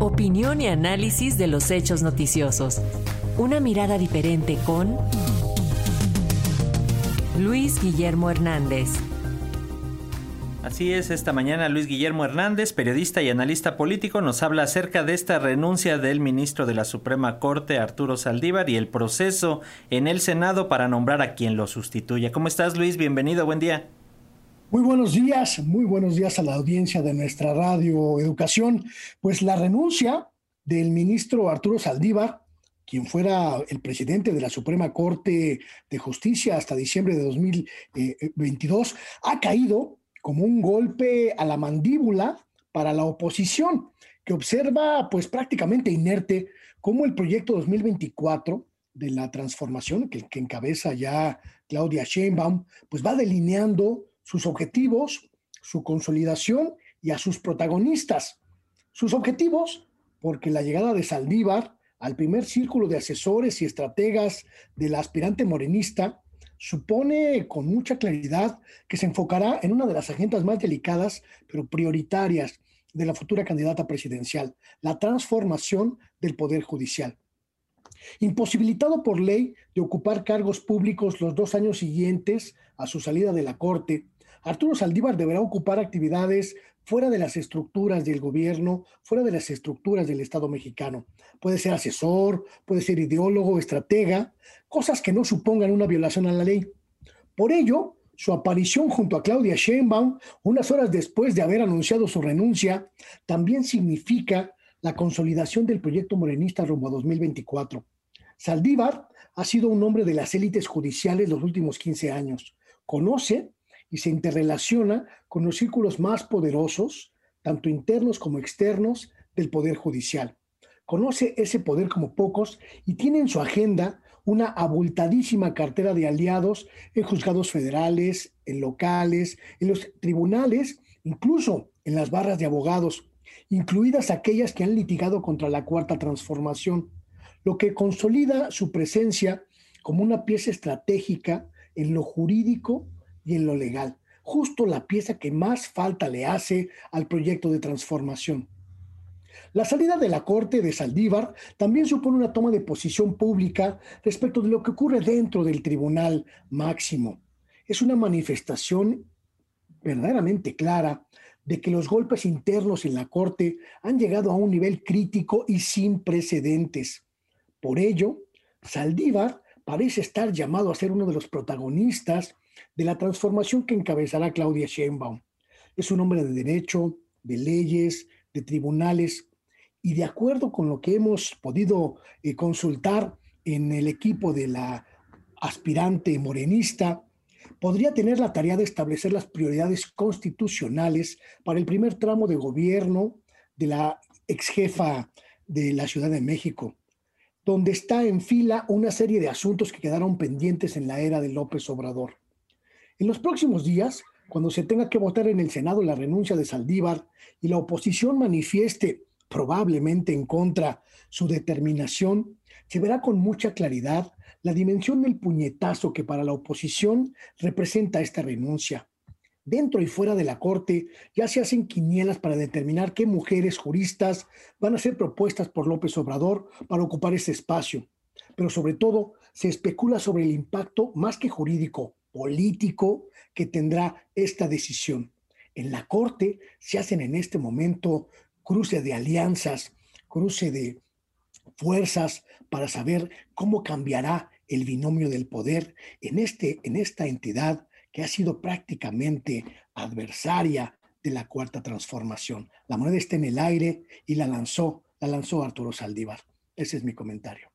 Opinión y análisis de los hechos noticiosos. Una mirada diferente con Luis Guillermo Hernández. Así es, esta mañana Luis Guillermo Hernández, periodista y analista político, nos habla acerca de esta renuncia del ministro de la Suprema Corte, Arturo Saldívar, y el proceso en el Senado para nombrar a quien lo sustituya. ¿Cómo estás, Luis? Bienvenido, buen día. Muy buenos días, muy buenos días a la audiencia de nuestra radio Educación. Pues la renuncia del ministro Arturo Saldívar, quien fuera el presidente de la Suprema Corte de Justicia hasta diciembre de 2022, ha caído como un golpe a la mandíbula para la oposición, que observa pues prácticamente inerte cómo el proyecto 2024 de la transformación que, que encabeza ya Claudia Sheinbaum, pues va delineando sus objetivos, su consolidación y a sus protagonistas. Sus objetivos, porque la llegada de Saldívar al primer círculo de asesores y estrategas de la aspirante morenista supone con mucha claridad que se enfocará en una de las agendas más delicadas, pero prioritarias de la futura candidata presidencial, la transformación del Poder Judicial. Imposibilitado por ley de ocupar cargos públicos los dos años siguientes a su salida de la Corte, Arturo Saldívar deberá ocupar actividades fuera de las estructuras del gobierno, fuera de las estructuras del Estado mexicano. Puede ser asesor, puede ser ideólogo, estratega, cosas que no supongan una violación a la ley. Por ello, su aparición junto a Claudia Sheinbaum, unas horas después de haber anunciado su renuncia, también significa la consolidación del proyecto morenista rumbo a 2024. Saldívar ha sido un hombre de las élites judiciales los últimos 15 años. Conoce y se interrelaciona con los círculos más poderosos, tanto internos como externos, del Poder Judicial. Conoce ese poder como pocos y tiene en su agenda una abultadísima cartera de aliados en juzgados federales, en locales, en los tribunales, incluso en las barras de abogados, incluidas aquellas que han litigado contra la cuarta transformación, lo que consolida su presencia como una pieza estratégica en lo jurídico y en lo legal, justo la pieza que más falta le hace al proyecto de transformación. La salida de la Corte de Saldívar también supone una toma de posición pública respecto de lo que ocurre dentro del Tribunal Máximo. Es una manifestación verdaderamente clara de que los golpes internos en la Corte han llegado a un nivel crítico y sin precedentes. Por ello, Saldívar parece estar llamado a ser uno de los protagonistas de la transformación que encabezará Claudia Sheinbaum. Es un hombre de derecho, de leyes, de tribunales, y de acuerdo con lo que hemos podido eh, consultar en el equipo de la aspirante morenista, podría tener la tarea de establecer las prioridades constitucionales para el primer tramo de gobierno de la ex jefa de la Ciudad de México, donde está en fila una serie de asuntos que quedaron pendientes en la era de López Obrador. En los próximos días, cuando se tenga que votar en el Senado la renuncia de Saldívar y la oposición manifieste probablemente en contra su determinación, se verá con mucha claridad la dimensión del puñetazo que para la oposición representa esta renuncia. Dentro y fuera de la Corte ya se hacen quinielas para determinar qué mujeres juristas van a ser propuestas por López Obrador para ocupar ese espacio. Pero sobre todo se especula sobre el impacto más que jurídico, político que tendrá esta decisión. En la Corte se hacen en este momento cruce de alianzas, cruce de fuerzas para saber cómo cambiará el binomio del poder en, este, en esta entidad que ha sido prácticamente adversaria de la cuarta transformación. La moneda está en el aire y la lanzó, la lanzó Arturo Saldívar. Ese es mi comentario.